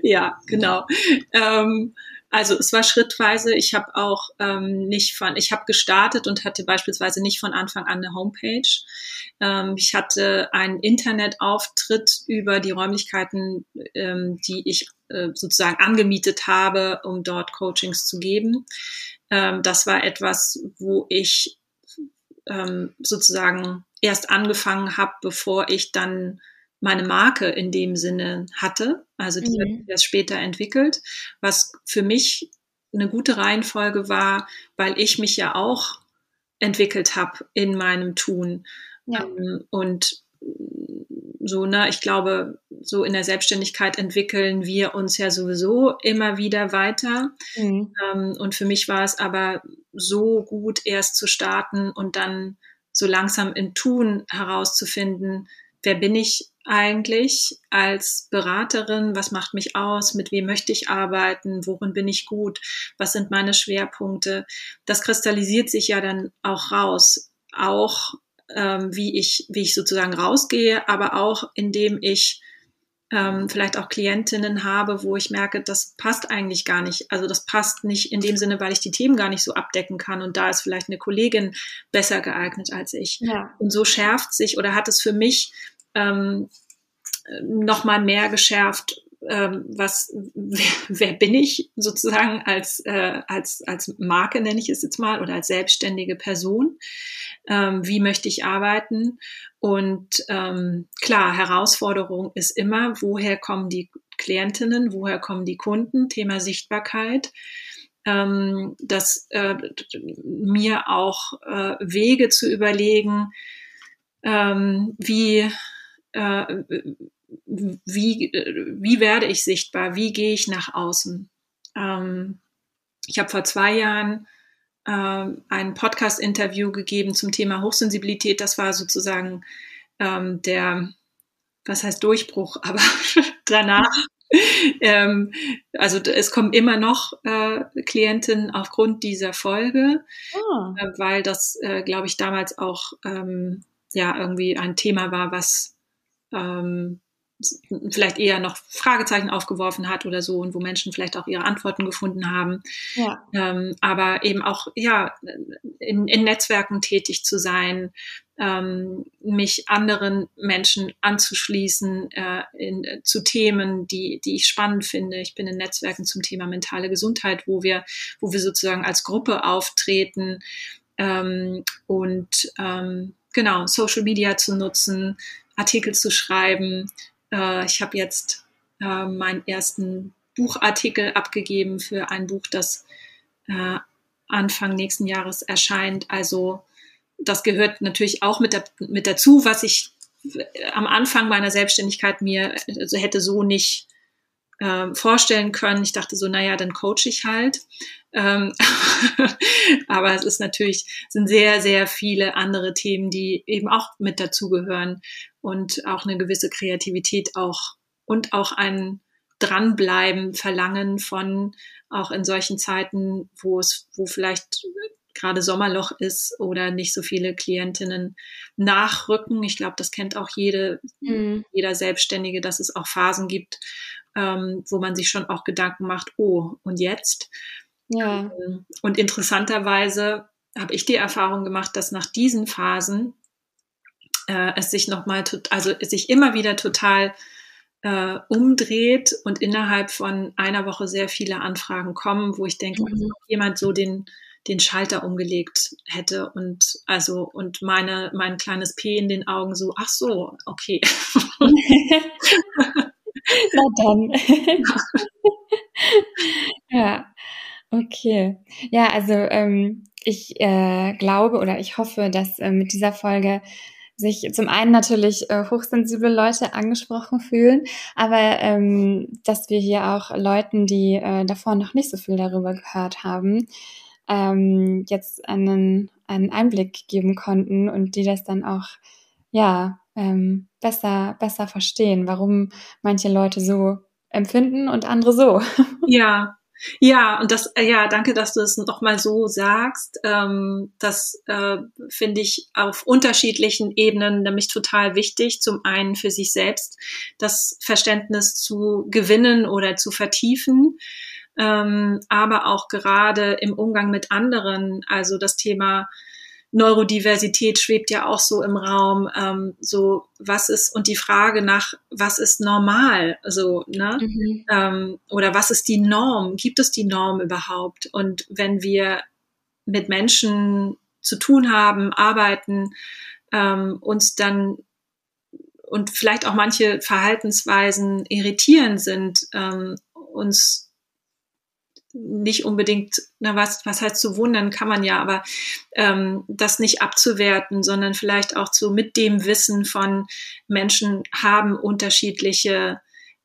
ja, genau. Ähm, also es war schrittweise. Ich habe auch ähm, nicht von, ich habe gestartet und hatte beispielsweise nicht von Anfang an eine Homepage. Ähm, ich hatte einen Internetauftritt über die Räumlichkeiten, ähm, die ich äh, sozusagen angemietet habe, um dort Coachings zu geben. Ähm, das war etwas, wo ich sozusagen erst angefangen habe, bevor ich dann meine Marke in dem Sinne hatte. Also die mhm. hat erst später entwickelt, was für mich eine gute Reihenfolge war, weil ich mich ja auch entwickelt habe in meinem Tun. Ja. Ähm, und so, ne, ich glaube, so in der Selbstständigkeit entwickeln wir uns ja sowieso immer wieder weiter. Mhm. Ähm, und für mich war es aber so gut, erst zu starten und dann so langsam im Tun herauszufinden, wer bin ich eigentlich als Beraterin? Was macht mich aus? Mit wem möchte ich arbeiten? Worin bin ich gut? Was sind meine Schwerpunkte? Das kristallisiert sich ja dann auch raus. Auch ähm, wie ich, wie ich sozusagen rausgehe, aber auch indem ich ähm, vielleicht auch Klientinnen habe, wo ich merke, das passt eigentlich gar nicht. Also das passt nicht in dem Sinne, weil ich die Themen gar nicht so abdecken kann und da ist vielleicht eine Kollegin besser geeignet als ich. Ja. Und so schärft sich oder hat es für mich ähm, noch mal mehr geschärft, ähm, was wer, wer bin ich sozusagen als äh, als als Marke nenne ich es jetzt mal oder als selbstständige Person? Ähm, wie möchte ich arbeiten? Und ähm, klar Herausforderung ist immer woher kommen die Klientinnen woher kommen die Kunden? Thema Sichtbarkeit. Ähm, das äh, mir auch äh, Wege zu überlegen ähm, wie äh, wie, wie werde ich sichtbar, wie gehe ich nach außen. Ähm, ich habe vor zwei Jahren ähm, ein Podcast-Interview gegeben zum Thema Hochsensibilität. Das war sozusagen ähm, der, was heißt Durchbruch, aber danach. ähm, also es kommen immer noch äh, Klienten aufgrund dieser Folge, oh. äh, weil das, äh, glaube ich, damals auch ähm, ja irgendwie ein Thema war, was ähm, vielleicht eher noch Fragezeichen aufgeworfen hat oder so und wo Menschen vielleicht auch ihre Antworten gefunden haben. Ja. Ähm, aber eben auch ja in, in Netzwerken tätig zu sein, ähm, mich anderen Menschen anzuschließen äh, in, äh, zu Themen, die, die ich spannend finde. Ich bin in Netzwerken zum Thema mentale Gesundheit, wo wir, wo wir sozusagen als Gruppe auftreten ähm, und ähm, genau Social Media zu nutzen, Artikel zu schreiben. Äh, ich habe jetzt äh, meinen ersten Buchartikel abgegeben für ein Buch, das äh, Anfang nächsten Jahres erscheint. Also das gehört natürlich auch mit, der, mit dazu, was ich am Anfang meiner Selbstständigkeit mir also hätte so nicht äh, vorstellen können. Ich dachte so, naja, dann coach ich halt. Ähm, aber es ist natürlich, sind sehr, sehr viele andere Themen, die eben auch mit dazugehören und auch eine gewisse Kreativität auch und auch ein Dranbleiben verlangen von auch in solchen Zeiten, wo es, wo vielleicht gerade Sommerloch ist oder nicht so viele Klientinnen nachrücken. Ich glaube, das kennt auch jede, mhm. jeder Selbstständige, dass es auch Phasen gibt, ähm, wo man sich schon auch Gedanken macht, oh, und jetzt? Ja. Ähm, und interessanterweise habe ich die Erfahrung gemacht, dass nach diesen Phasen äh, es sich nochmal, also es sich immer wieder total äh, umdreht und innerhalb von einer Woche sehr viele Anfragen kommen, wo ich denke, mhm. jemand so den den Schalter umgelegt hätte und also und meine mein kleines P in den Augen so ach so okay na dann. Ja okay. Ja also ähm, ich äh, glaube oder ich hoffe dass äh, mit dieser Folge sich zum einen natürlich äh, hochsensible Leute angesprochen fühlen, aber ähm, dass wir hier auch Leuten, die äh, davor noch nicht so viel darüber gehört haben, ähm, jetzt einen, einen Einblick geben konnten und die das dann auch ja ähm, besser besser verstehen, warum manche Leute so empfinden und andere so. Ja, ja, und das, äh, ja, danke, dass du es nochmal so sagst. Ähm, das äh, finde ich auf unterschiedlichen Ebenen nämlich total wichtig. Zum einen für sich selbst das Verständnis zu gewinnen oder zu vertiefen, ähm, aber auch gerade im Umgang mit anderen, also das Thema Neurodiversität schwebt ja auch so im Raum, ähm, so was ist und die Frage nach was ist normal, so ne mhm. ähm, oder was ist die Norm? Gibt es die Norm überhaupt? Und wenn wir mit Menschen zu tun haben, arbeiten, ähm, uns dann und vielleicht auch manche Verhaltensweisen irritierend sind, ähm, uns nicht unbedingt, na was, was heißt zu wundern, kann man ja, aber ähm, das nicht abzuwerten, sondern vielleicht auch zu mit dem Wissen von Menschen haben unterschiedliche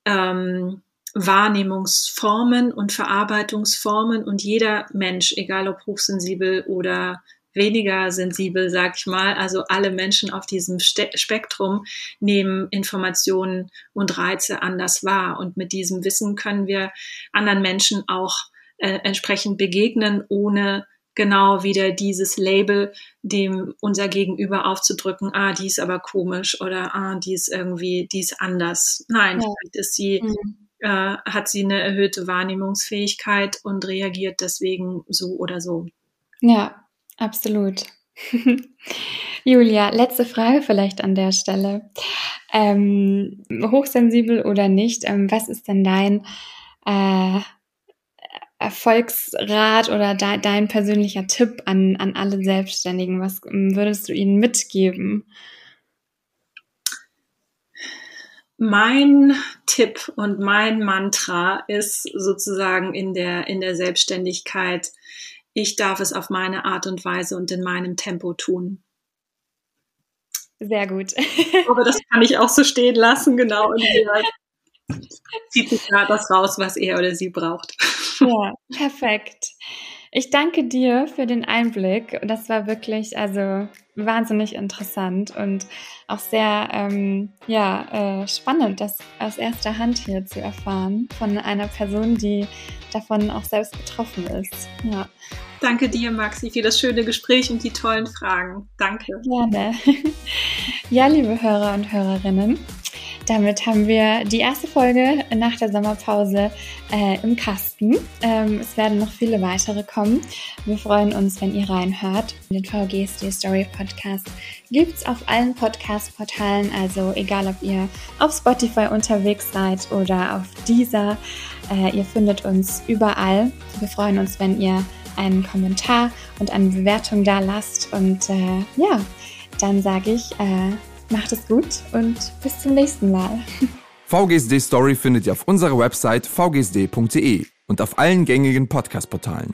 ähm, Wahrnehmungsformen und Verarbeitungsformen und jeder Mensch, egal ob hochsensibel oder weniger sensibel, sag ich mal, also alle Menschen auf diesem Spektrum nehmen Informationen und Reize anders wahr. Und mit diesem Wissen können wir anderen Menschen auch äh, entsprechend begegnen, ohne genau wieder dieses Label dem unser Gegenüber aufzudrücken, ah, die ist aber komisch oder ah, die ist irgendwie, die ist anders. Nein, ja. vielleicht ist sie, mhm. äh, hat sie eine erhöhte Wahrnehmungsfähigkeit und reagiert deswegen so oder so. Ja, absolut. Julia, letzte Frage vielleicht an der Stelle. Ähm, hochsensibel oder nicht, ähm, was ist denn dein äh, Erfolgsrat oder de dein persönlicher Tipp an, an alle Selbstständigen? Was ähm, würdest du ihnen mitgeben? Mein Tipp und mein Mantra ist sozusagen in der, in der Selbstständigkeit, ich darf es auf meine Art und Weise und in meinem Tempo tun. Sehr gut. Aber das kann ich auch so stehen lassen, genau. Und zieht sich da das raus, was er oder sie braucht. Ja, perfekt. Ich danke dir für den Einblick. Das war wirklich also wahnsinnig interessant und auch sehr ähm, ja, äh, spannend, das aus erster Hand hier zu erfahren von einer Person, die davon auch selbst betroffen ist. Ja. Danke dir, Maxi, für das schöne Gespräch und die tollen Fragen. Danke. Gerne. Ja, liebe Hörer und Hörerinnen, damit haben wir die erste Folge nach der Sommerpause äh, im Kasten. Ähm, es werden noch viele weitere kommen. Wir freuen uns, wenn ihr reinhört. Den VGSD Story Podcast gibt es auf allen Podcast-Portalen, also egal ob ihr auf Spotify unterwegs seid oder auf dieser. Äh, ihr findet uns überall. Wir freuen uns, wenn ihr einen Kommentar und eine Bewertung da lasst. Und äh, ja, dann sage ich, äh, Macht es gut und bis zum nächsten Mal. VGSD Story findet ihr auf unserer Website vgsd.de und auf allen gängigen Podcast-Portalen.